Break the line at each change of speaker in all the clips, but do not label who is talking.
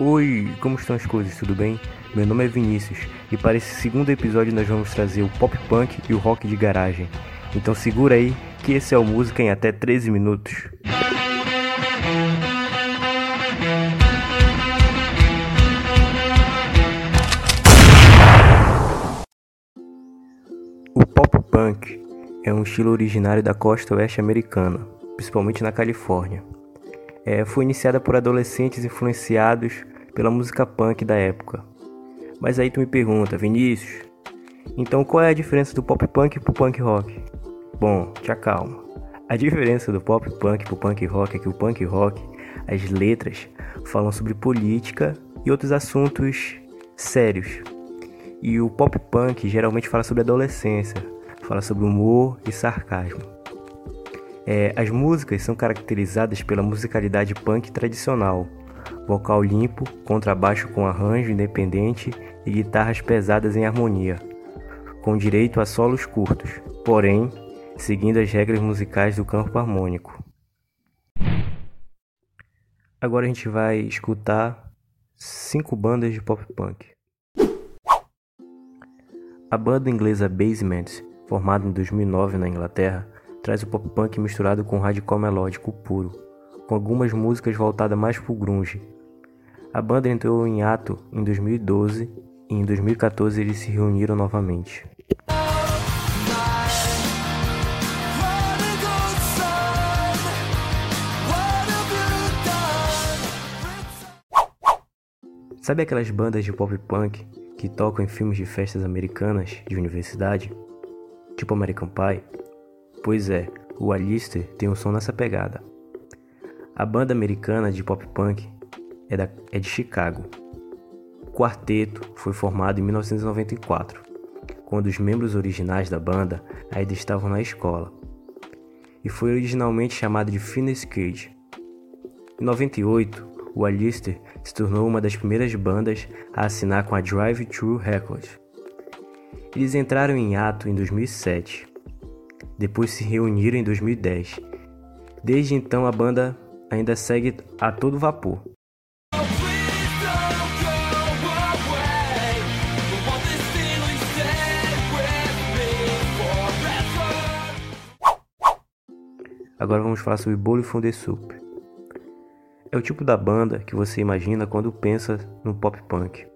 Oi, como estão as coisas? Tudo bem? Meu nome é Vinícius e para esse segundo episódio nós vamos trazer o pop punk e o rock de garagem. Então segura aí que esse é o música em até 13 minutos. O pop punk é um estilo originário da costa oeste americana, principalmente na Califórnia. É, foi iniciada por adolescentes influenciados pela música punk da época. Mas aí tu me pergunta, Vinícius, então qual é a diferença do pop punk pro punk rock? Bom, te acalma. A diferença do pop punk pro punk rock é que o punk rock, as letras falam sobre política e outros assuntos sérios. E o pop punk geralmente fala sobre adolescência, fala sobre humor e sarcasmo. É, as músicas são caracterizadas pela musicalidade punk tradicional, vocal limpo, contrabaixo com arranjo independente e guitarras pesadas em harmonia, com direito a solos curtos, porém seguindo as regras musicais do campo harmônico. Agora a gente vai escutar cinco bandas de pop punk. A banda inglesa Basement, formada em 2009 na Inglaterra, traz o pop punk misturado com hardcore melódico puro, com algumas músicas voltadas mais pro grunge. A banda entrou em ato em 2012 e em 2014 eles se reuniram novamente. Sabe aquelas bandas de pop punk que tocam em filmes de festas americanas de universidade? Tipo American Pie? Pois é, o Alistair tem um som nessa pegada. A banda americana de pop punk é, da, é de Chicago. O quarteto foi formado em 1994, quando os membros originais da banda ainda estavam na escola, e foi originalmente chamado de Phineas Cage. Em 98, o Alistair se tornou uma das primeiras bandas a assinar com a Drive Thru Records. Eles entraram em ato em 2007, depois se reuniram em 2010. Desde então a banda ainda segue a todo vapor. Agora vamos falar sobre Bolo Funde Soup. É o tipo da banda que você imagina quando pensa no pop punk.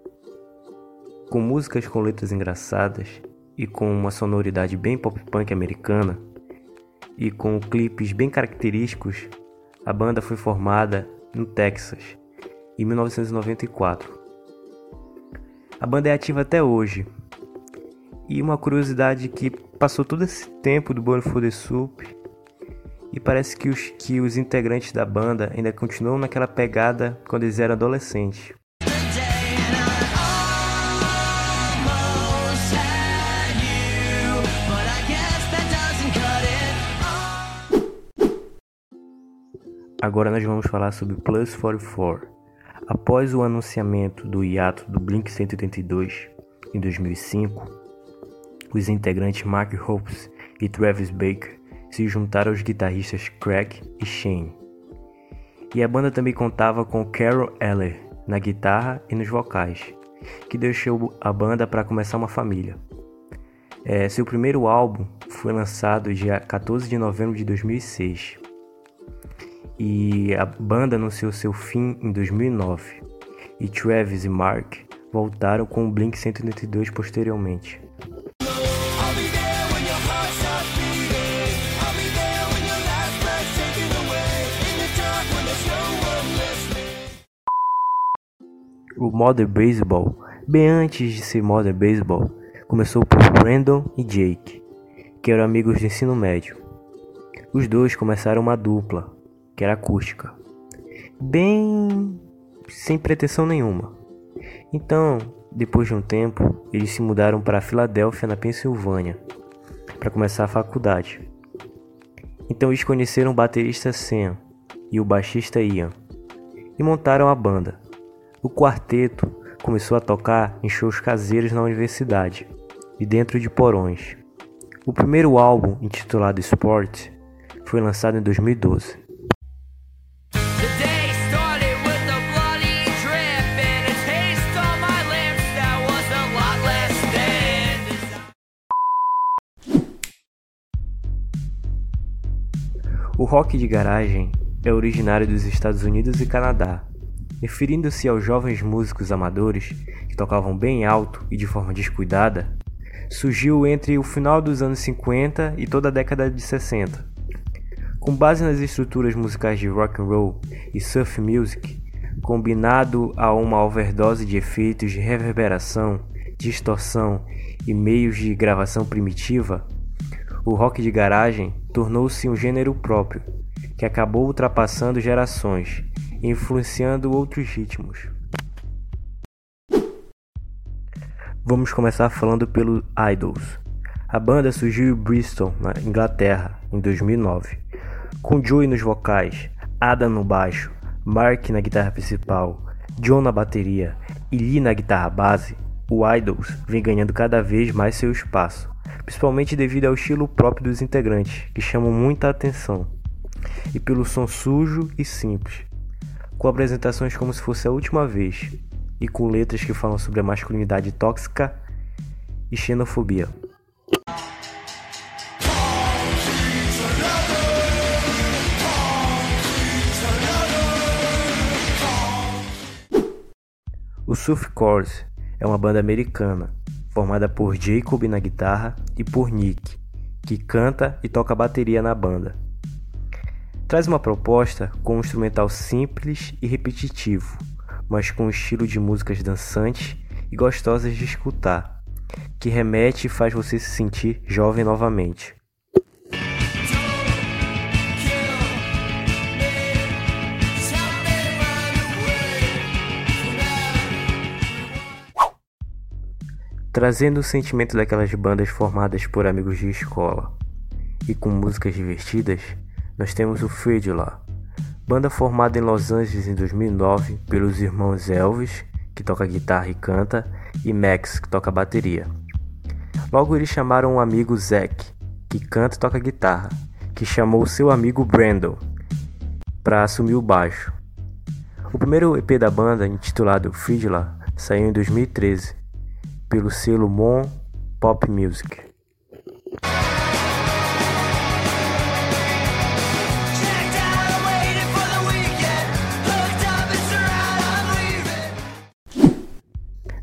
Com músicas com letras engraçadas e com uma sonoridade bem pop punk americana e com clipes bem característicos, a banda foi formada no Texas em 1994. A banda é ativa até hoje. E uma curiosidade que passou todo esse tempo do Born for the Soup e parece que os, que os integrantes da banda ainda continuam naquela pegada quando eles eram adolescentes. Agora nós vamos falar sobre Plus 44. Após o anunciamento do hiato do Blink 182 em 2005, os integrantes Mark Hoppus e Travis Baker se juntaram aos guitarristas Craig e Shane. E a banda também contava com Carol Eller na guitarra e nos vocais, que deixou a banda para começar uma família. É, seu primeiro álbum foi lançado dia 14 de novembro de 2006 e a banda anunciou seu fim em 2009 e Travis e Mark voltaram com o Blink 182 posteriormente. O Modern Baseball, bem antes de ser Modern Baseball, começou por Brandon e Jake, que eram amigos de ensino médio. Os dois começaram uma dupla, que era acústica, bem sem pretensão nenhuma. Então, depois de um tempo, eles se mudaram para Filadélfia, na Pensilvânia, para começar a faculdade. Então eles conheceram o baterista Sam e o baixista Ian e montaram a banda. O quarteto começou a tocar em shows caseiros na universidade e dentro de porões. O primeiro álbum, intitulado Sport, foi lançado em 2012. O rock de garagem é originário dos Estados Unidos e Canadá, referindo-se aos jovens músicos amadores que tocavam bem alto e de forma descuidada. Surgiu entre o final dos anos 50 e toda a década de 60. Com base nas estruturas musicais de rock and roll e surf music, combinado a uma overdose de efeitos de reverberação, distorção e meios de gravação primitiva, o rock de garagem tornou-se um gênero próprio, que acabou ultrapassando gerações e influenciando outros ritmos. Vamos começar falando pelo Idols. A banda surgiu em Bristol, na Inglaterra, em 2009, com Joey nos vocais, Adam no baixo, Mark na guitarra principal, John na bateria e Lee na guitarra base. O Idols vem ganhando cada vez mais seu espaço principalmente devido ao estilo próprio dos integrantes, que chamam muita atenção, e pelo som sujo e simples, com apresentações como se fosse a última vez, e com letras que falam sobre a masculinidade tóxica e xenofobia. O Surf Chorus é uma banda americana formada por Jacob na guitarra e por Nick, que canta e toca bateria na banda. Traz uma proposta com um instrumental simples e repetitivo, mas com um estilo de músicas dançantes e gostosas de escutar, que remete e faz você se sentir jovem novamente. Trazendo o sentimento daquelas bandas formadas por amigos de escola. E com músicas divertidas, nós temos o Fridla, banda formada em Los Angeles em 2009 pelos irmãos Elvis, que toca guitarra e canta, e Max, que toca bateria. Logo eles chamaram um amigo Zack, que canta e toca guitarra, que chamou seu amigo Brandon para assumir o baixo. O primeiro EP da banda, intitulado Fridla, saiu em 2013 pelo selo Mon Pop Music.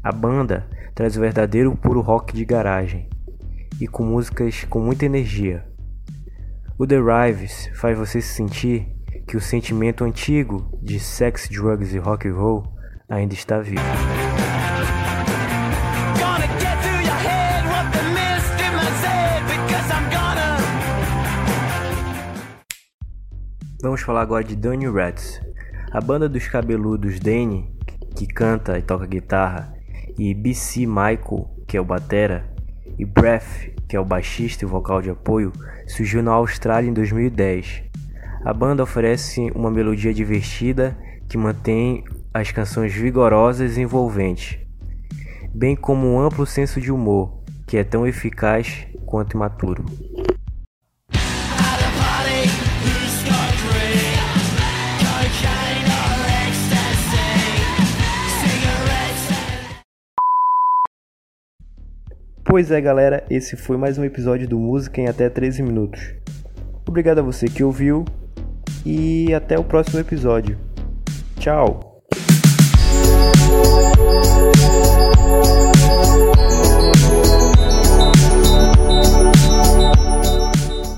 A banda traz o verdadeiro puro rock de garagem e com músicas com muita energia. O The Rives faz você se sentir que o sentimento antigo de sex, drugs e rock and roll ainda está vivo. Vamos falar agora de Danny Rats. A banda dos cabeludos Danny, que canta e toca guitarra, e BC Michael, que é o batera, e Breath, que é o baixista e vocal de apoio, surgiu na Austrália em 2010. A banda oferece uma melodia divertida que mantém as canções vigorosas e envolventes, bem como um amplo senso de humor, que é tão eficaz quanto imaturo. Pois é, galera, esse foi mais um episódio do Música em até 13 minutos. Obrigado a você que ouviu e até o próximo episódio. Tchau!